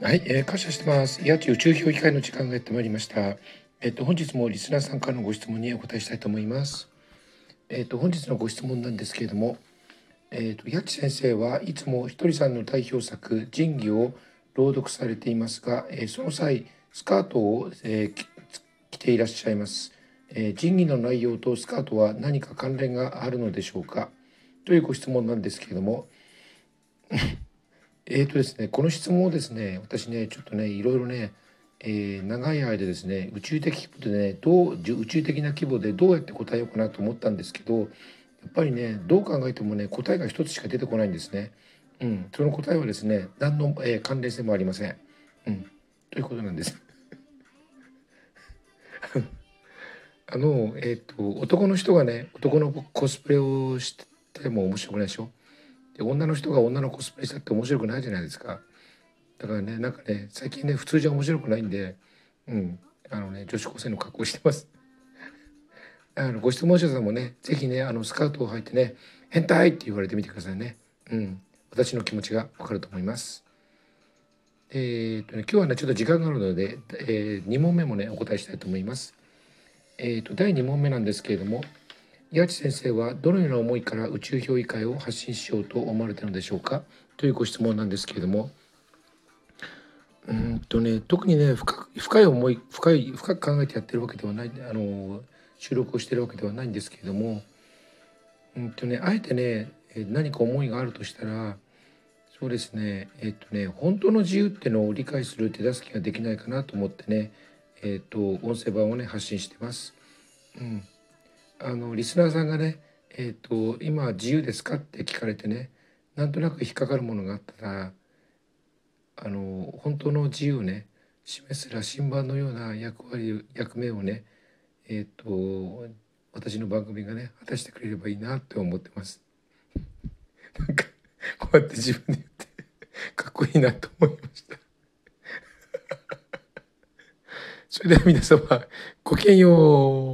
はい、えー、感謝してます。八千宇宙評議会の時間がやってまいりました。えっ、と本日もリスナーさんからのご質問にお答えしたいと思います。えっ、と本日のご質問なんですけれども、えっ、と八千先生はいつもひとりさんの代表作仁義を朗読されていますが、えーその際スカートを、えー着ていらっしゃいます。えー仁義の内容とスカートは何か関連があるのでしょうか？というご質問なんですけれども。えーとですね、この質問をですね私ねちょっとねいろいろね、えー長い間ですね宇宙的規模でねどう宇宙的な規模でどうやって答えようかなと思ったんですけどやっぱりねどう考えてもね答えが一つしか出てこないんですね。うん、その答えはですね何の、えー関連性もありません。うん、ということなんです。あのえっ、と男の人がね男のコスプレをしても面白くないでしょ？で女の人が女のコスプレしたって面白くないじゃないですか。だからねなんかね最近ね普通じゃ面白くないんでうんあのね女子高生の格好してます。あのご質問者さんもね是非ねあのスカートを履いてね「変態!」って言われてみてくださいね。うん私の気持ちがわかると思います。えーっとね今日はねちょっと時間があるので、え2問目もねお答えしたいと思います。えーっと第2問目なんですけれども八千先生はどのような思いから宇宙評議会を発信しようと思われたのでしょうか？というご質問なんですけれども。うんとね特にね深く深い思い深い深く考えてやってるわけではないあの収録をしてるわけではないんですけれども。うんとねあえてね何か思いがあるとしたらそうですねえっとね本当の自由ってのを理解する手助けができないかなと思ってねえっと音声版をね発信してます。うん。あのリスナーさんがね「えー、と今自由ですか?」って聞かれてねなんとなく引っかかるものがあったらあの本当の自由をね示す羅針盤のような役割役目をねえっ、と私の番組がね果たしてくれればいいなって思ってます。なんかこうやって自分で言ってかっこいいなと思いました。それでは皆様ごきげんよう。